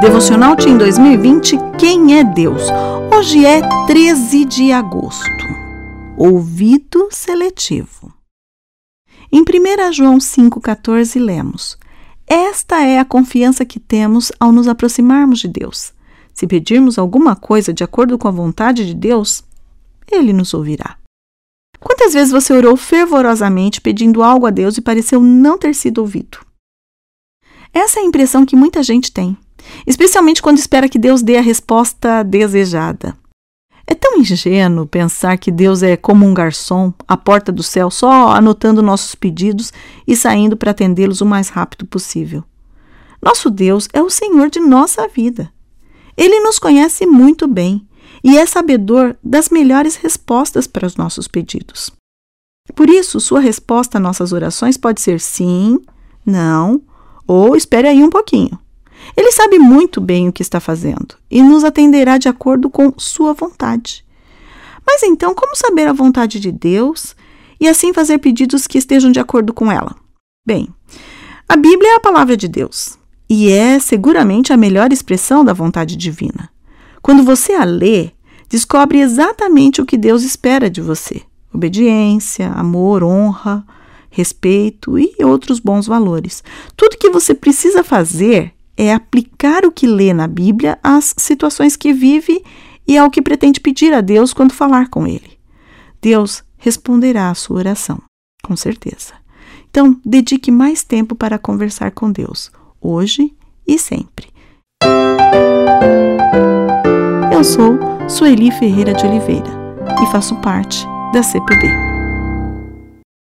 Devocional Team 2020 Quem é Deus? Hoje é 13 de agosto. Ouvido seletivo. Em 1 João 5,14 lemos: Esta é a confiança que temos ao nos aproximarmos de Deus. Se pedirmos alguma coisa de acordo com a vontade de Deus, Ele nos ouvirá. Quantas vezes você orou fervorosamente pedindo algo a Deus e pareceu não ter sido ouvido? Essa é a impressão que muita gente tem, especialmente quando espera que Deus dê a resposta desejada. É tão ingênuo pensar que Deus é como um garçom à porta do céu, só anotando nossos pedidos e saindo para atendê-los o mais rápido possível. Nosso Deus é o Senhor de nossa vida. Ele nos conhece muito bem e é sabedor das melhores respostas para os nossos pedidos. Por isso, sua resposta a nossas orações pode ser sim, não ou espere aí um pouquinho. Ele sabe muito bem o que está fazendo e nos atenderá de acordo com sua vontade. Mas então, como saber a vontade de Deus e assim fazer pedidos que estejam de acordo com ela? Bem, a Bíblia é a palavra de Deus e é seguramente a melhor expressão da vontade divina. Quando você a lê, descobre exatamente o que Deus espera de você: obediência, amor, honra, respeito e outros bons valores. Tudo que você precisa fazer é aplicar o que lê na Bíblia às situações que vive e ao que pretende pedir a Deus quando falar com Ele. Deus responderá à sua oração, com certeza. Então, dedique mais tempo para conversar com Deus, hoje e sempre. Eu sou Sueli Ferreira de Oliveira e faço parte da CPB.